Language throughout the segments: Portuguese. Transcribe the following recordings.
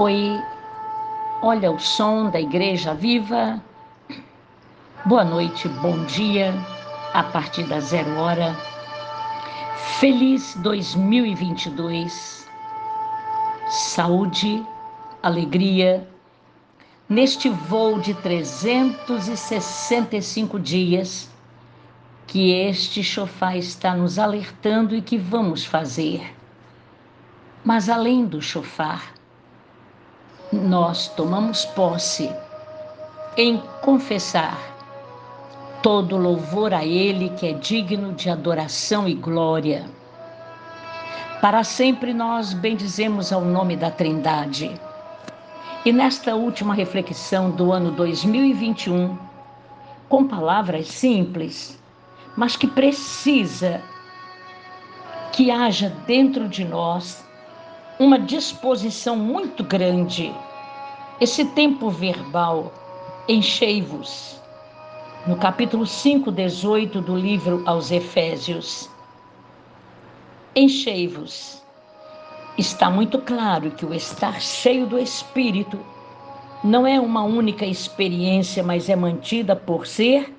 Oi, olha o som da Igreja Viva. Boa noite, bom dia, a partir da zero hora. Feliz 2022. Saúde, alegria. Neste voo de 365 dias que este chofá está nos alertando e que vamos fazer. Mas além do chofar, nós tomamos posse em confessar todo louvor a Ele que é digno de adoração e glória. Para sempre nós bendizemos ao nome da Trindade. E nesta última reflexão do ano 2021, com palavras simples, mas que precisa que haja dentro de nós uma disposição muito grande. Esse tempo verbal, enchei-vos. No capítulo 5, 18 do livro aos Efésios. Enchei-vos. Está muito claro que o estar cheio do Espírito não é uma única experiência, mas é mantida por ser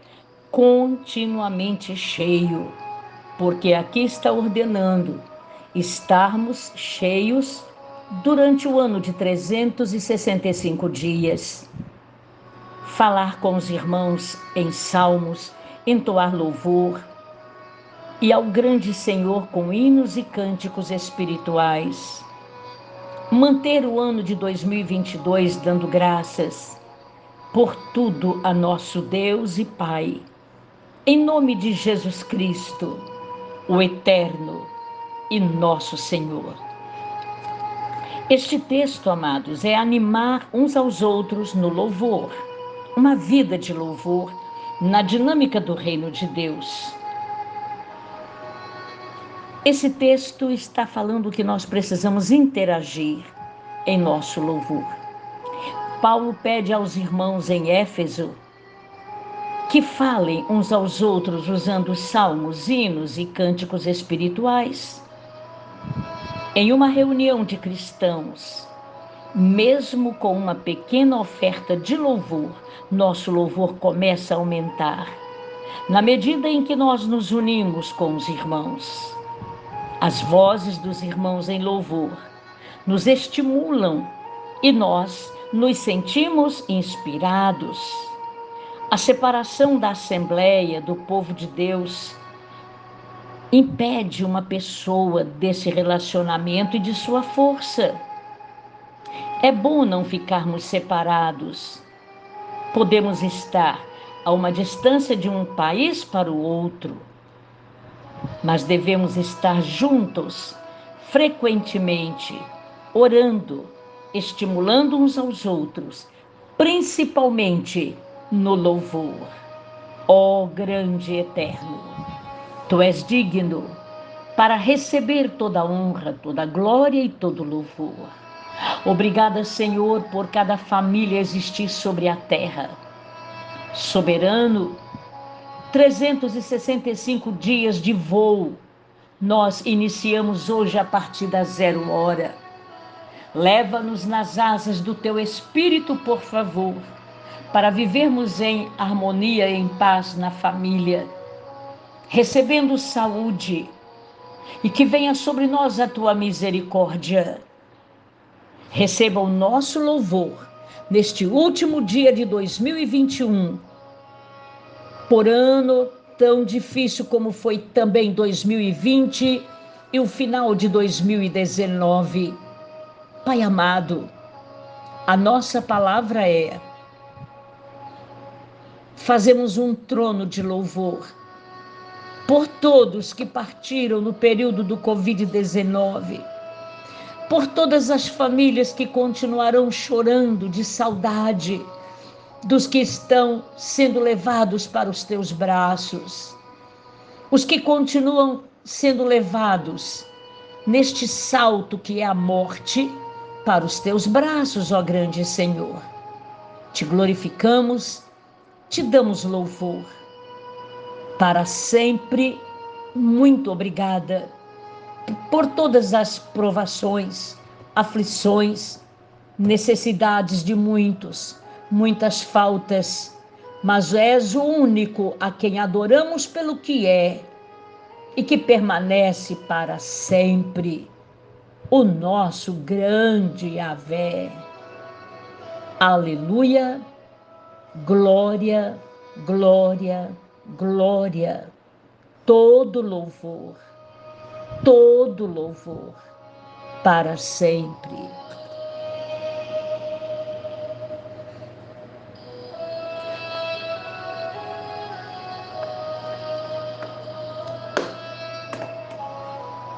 continuamente cheio. Porque aqui está ordenando estarmos cheios durante o ano de 365 dias. Falar com os irmãos em salmos, entoar louvor e ao grande Senhor com hinos e cânticos espirituais. Manter o ano de 2022 dando graças por tudo a nosso Deus e Pai. Em nome de Jesus Cristo, o Eterno e nosso Senhor. Este texto, amados, é animar uns aos outros no louvor, uma vida de louvor na dinâmica do reino de Deus. Esse texto está falando que nós precisamos interagir em nosso louvor. Paulo pede aos irmãos em Éfeso que falem uns aos outros usando salmos, hinos e cânticos espirituais. Em uma reunião de cristãos, mesmo com uma pequena oferta de louvor, nosso louvor começa a aumentar, na medida em que nós nos unimos com os irmãos. As vozes dos irmãos em louvor nos estimulam e nós nos sentimos inspirados. A separação da Assembleia, do povo de Deus, impede uma pessoa desse relacionamento e de sua força. É bom não ficarmos separados. Podemos estar a uma distância de um país para o outro, mas devemos estar juntos frequentemente, orando, estimulando uns aos outros, principalmente no louvor. Ó oh, grande eterno! Tu és digno para receber toda honra, toda glória e todo louvor. Obrigada, Senhor, por cada família existir sobre a terra. Soberano, 365 dias de voo, nós iniciamos hoje a partir da zero hora. Leva-nos nas asas do teu Espírito, por favor, para vivermos em harmonia, em paz na família recebendo saúde, e que venha sobre nós a tua misericórdia. Receba o nosso louvor neste último dia de 2021, por ano tão difícil como foi também 2020 e o final de 2019. Pai amado, a nossa palavra é: fazemos um trono de louvor por todos que partiram no período do Covid-19, por todas as famílias que continuarão chorando de saudade dos que estão sendo levados para os teus braços, os que continuam sendo levados neste salto que é a morte para os teus braços, ó grande Senhor. Te glorificamos, te damos louvor para sempre. Muito obrigada por todas as provações, aflições, necessidades de muitos, muitas faltas, mas és o único a quem adoramos pelo que é e que permanece para sempre, o nosso grande Yahvé. Aleluia, glória, glória, glória, todo louvor, todo louvor para sempre.